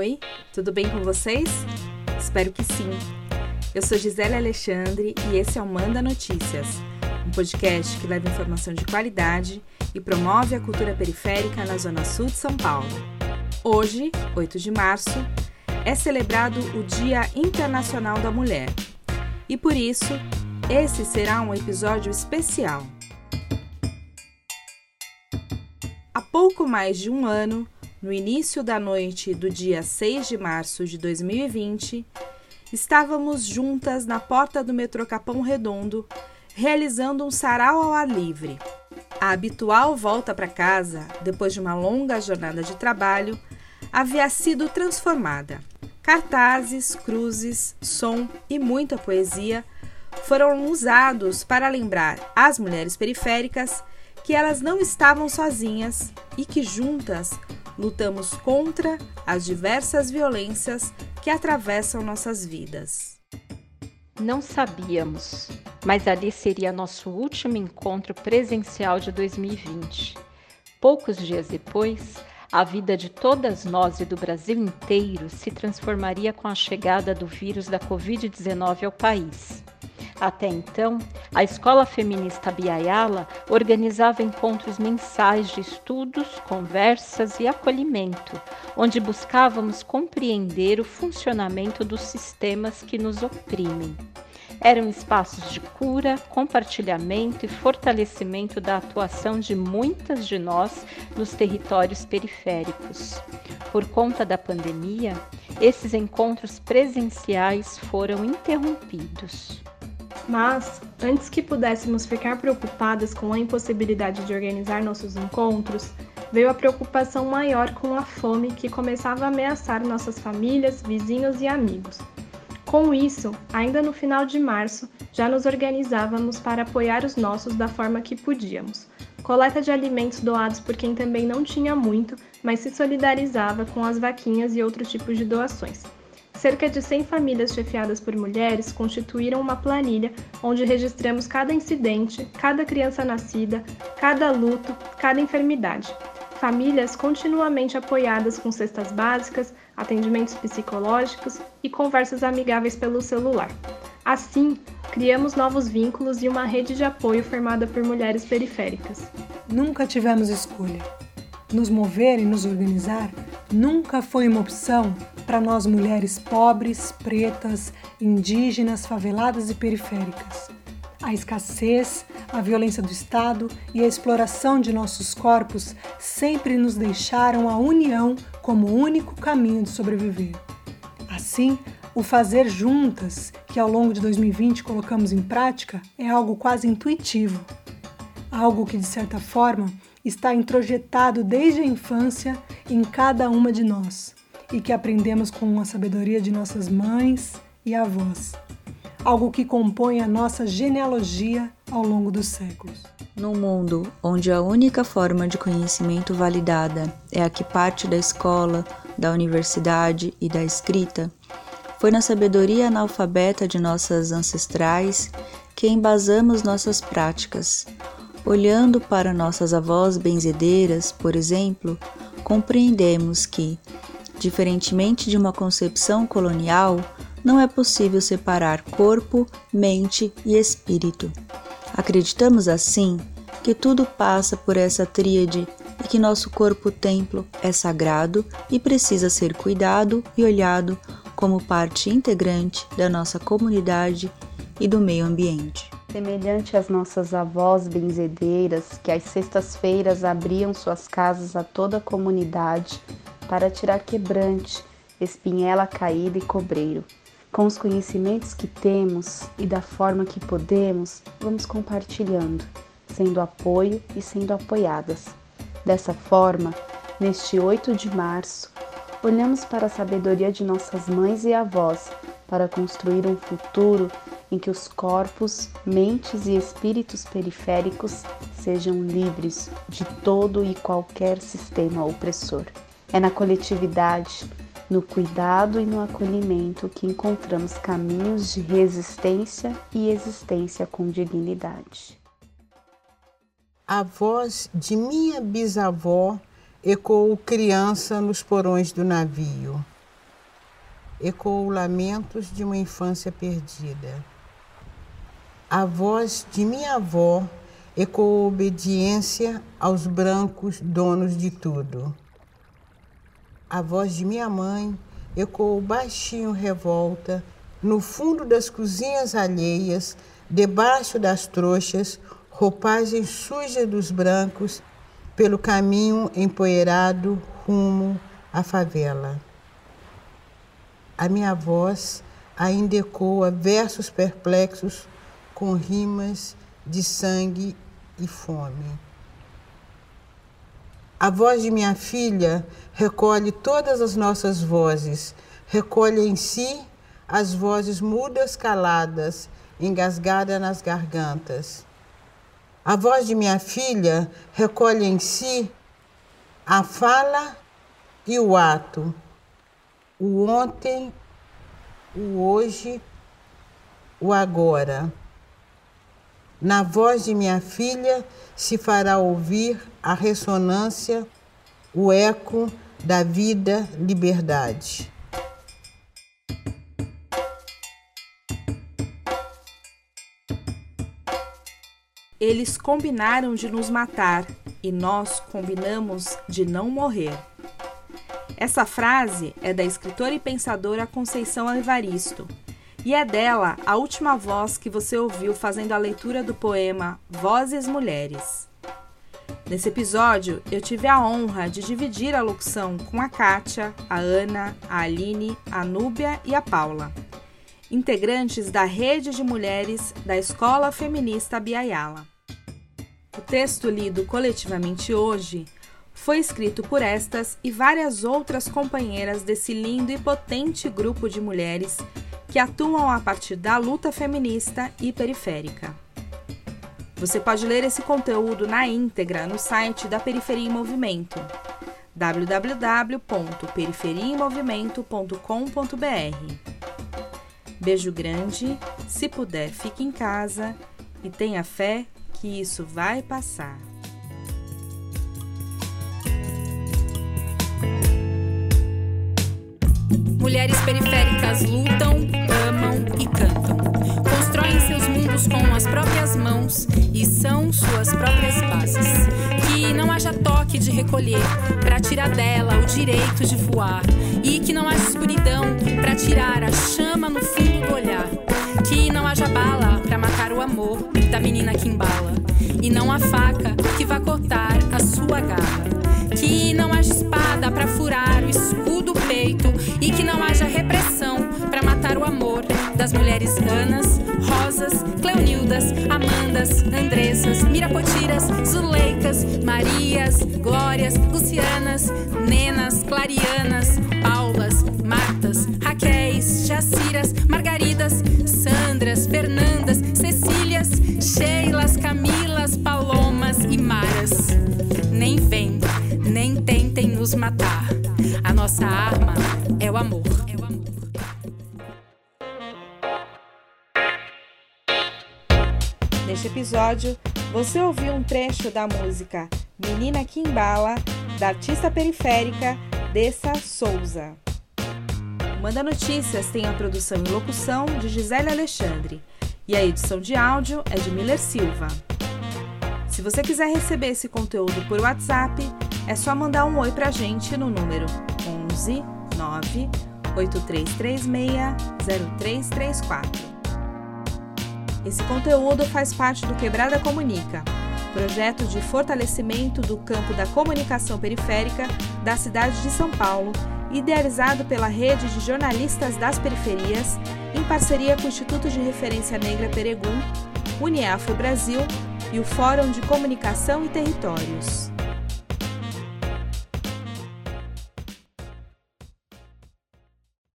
Oi, tudo bem com vocês? Espero que sim. Eu sou Gisele Alexandre e esse é o Manda Notícias, um podcast que leva informação de qualidade e promove a cultura periférica na Zona Sul de São Paulo. Hoje, 8 de março, é celebrado o Dia Internacional da Mulher. E por isso, esse será um episódio especial. Há pouco mais de um ano, no início da noite do dia 6 de março de 2020, estávamos juntas na porta do metrô Capão Redondo, realizando um sarau ao ar livre. A habitual volta para casa, depois de uma longa jornada de trabalho, havia sido transformada. Cartazes, cruzes, som e muita poesia foram usados para lembrar às mulheres periféricas que elas não estavam sozinhas e que juntas lutamos contra as diversas violências que atravessam nossas vidas. Não sabíamos, mas ali seria nosso último encontro presencial de 2020. Poucos dias depois, a vida de todas nós e do Brasil inteiro se transformaria com a chegada do vírus da Covid-19 ao país. Até então, a Escola Feminista Biayala organizava encontros mensais de estudos, conversas e acolhimento, onde buscávamos compreender o funcionamento dos sistemas que nos oprimem. Eram espaços de cura, compartilhamento e fortalecimento da atuação de muitas de nós nos territórios periféricos. Por conta da pandemia, esses encontros presenciais foram interrompidos. Mas, antes que pudéssemos ficar preocupadas com a impossibilidade de organizar nossos encontros, veio a preocupação maior com a fome que começava a ameaçar nossas famílias, vizinhos e amigos. Com isso, ainda no final de março, já nos organizávamos para apoiar os nossos da forma que podíamos. Coleta de alimentos doados por quem também não tinha muito, mas se solidarizava com as vaquinhas e outros tipos de doações. Cerca de 100 famílias chefiadas por mulheres constituíram uma planilha onde registramos cada incidente, cada criança nascida, cada luto, cada enfermidade. Famílias continuamente apoiadas com cestas básicas, atendimentos psicológicos e conversas amigáveis pelo celular. Assim, criamos novos vínculos e uma rede de apoio formada por mulheres periféricas. Nunca tivemos escolha. Nos mover e nos organizar nunca foi uma opção para nós mulheres pobres, pretas, indígenas, faveladas e periféricas. A escassez, a violência do Estado e a exploração de nossos corpos sempre nos deixaram a união como único caminho de sobreviver. Assim, o fazer juntas, que ao longo de 2020 colocamos em prática, é algo quase intuitivo. Algo que, de certa forma, está introjetado desde a infância em cada uma de nós e que aprendemos com a sabedoria de nossas mães e avós, algo que compõe a nossa genealogia ao longo dos séculos. Num mundo onde a única forma de conhecimento validada é a que parte da escola, da universidade e da escrita, foi na sabedoria analfabeta de nossas ancestrais que embasamos nossas práticas, Olhando para nossas avós benzedeiras, por exemplo, compreendemos que, diferentemente de uma concepção colonial, não é possível separar corpo, mente e espírito. Acreditamos assim que tudo passa por essa tríade e que nosso corpo-templo é sagrado e precisa ser cuidado e olhado como parte integrante da nossa comunidade e do meio ambiente. Semelhante às nossas avós benzedeiras, que às sextas-feiras abriam suas casas a toda a comunidade para tirar quebrante, espinhela caída e cobreiro. Com os conhecimentos que temos e da forma que podemos, vamos compartilhando, sendo apoio e sendo apoiadas. Dessa forma, neste 8 de março, olhamos para a sabedoria de nossas mães e avós para construir um futuro em que os corpos, mentes e espíritos periféricos sejam livres de todo e qualquer sistema opressor. É na coletividade, no cuidado e no acolhimento que encontramos caminhos de resistência e existência com dignidade. A voz de minha bisavó ecoou criança nos porões do navio. ecoou lamentos de uma infância perdida. A voz de minha avó ecoou obediência aos brancos donos de tudo. A voz de minha mãe ecoou baixinho revolta no fundo das cozinhas alheias, debaixo das trouxas, roupagem suja dos brancos, pelo caminho empoeirado rumo à favela. A minha voz ainda ecoa versos perplexos com rimas de sangue e fome. A voz de minha filha recolhe todas as nossas vozes, recolhe em si as vozes mudas caladas, engasgadas nas gargantas. A voz de minha filha recolhe em si a fala e o ato, o ontem, o hoje, o agora. Na voz de minha filha se fará ouvir a ressonância, o eco da vida, liberdade. Eles combinaram de nos matar e nós combinamos de não morrer. Essa frase é da escritora e pensadora Conceição Evaristo e é dela a última voz que você ouviu fazendo a leitura do poema Vozes Mulheres. Nesse episódio, eu tive a honra de dividir a locução com a Kátia, a Ana, a Aline, a Núbia e a Paula, integrantes da rede de mulheres da Escola Feminista Biayala. O texto lido coletivamente hoje foi escrito por estas e várias outras companheiras desse lindo e potente grupo de mulheres que atuam a partir da luta feminista e periférica. Você pode ler esse conteúdo na íntegra no site da Periferia em Movimento www.periferiaemmovimento.com.br. Beijo grande, se puder, fique em casa e tenha fé que isso vai passar. Mulheres periféricas lutam, as próprias mãos e são suas próprias bases. Que não haja toque de recolher para tirar dela o direito de voar. E que não haja escuridão para tirar a chama no fundo do olhar. Que não haja bala para matar o amor da menina que embala. E não há faca que vá cortar a sua garra. Que não haja espada para furar o escudo peito e que não haja repressão para matar o amor das mulheres Anas, Rosas, Cleonildas, Amandas, Andressas, Mirapotiras, Zuleicas, Marias, Glórias, Lucianas, Nenas, Clarianas, Paulas, Martas, Raquéis, Jaciras, Margaridas, Sandras, Fernandas, Cecílias, Sheilas, Camilas, Palomas e Maras. Nem vem, nem tentem nos matar. A nossa arma é o amor. Episódio, você ouviu um trecho da música Menina Kimbala, da artista periférica Dessa Souza. Manda Notícias tem a produção e locução de Gisele Alexandre e a edição de áudio é de Miller Silva. Se você quiser receber esse conteúdo por WhatsApp, é só mandar um oi pra gente no número 11 9 8336 0334. Esse conteúdo faz parte do Quebrada Comunica, projeto de fortalecimento do campo da comunicação periférica da cidade de São Paulo, idealizado pela Rede de Jornalistas das Periferias, em parceria com o Instituto de Referência Negra Peregum, Uniafro Brasil e o Fórum de Comunicação e Territórios.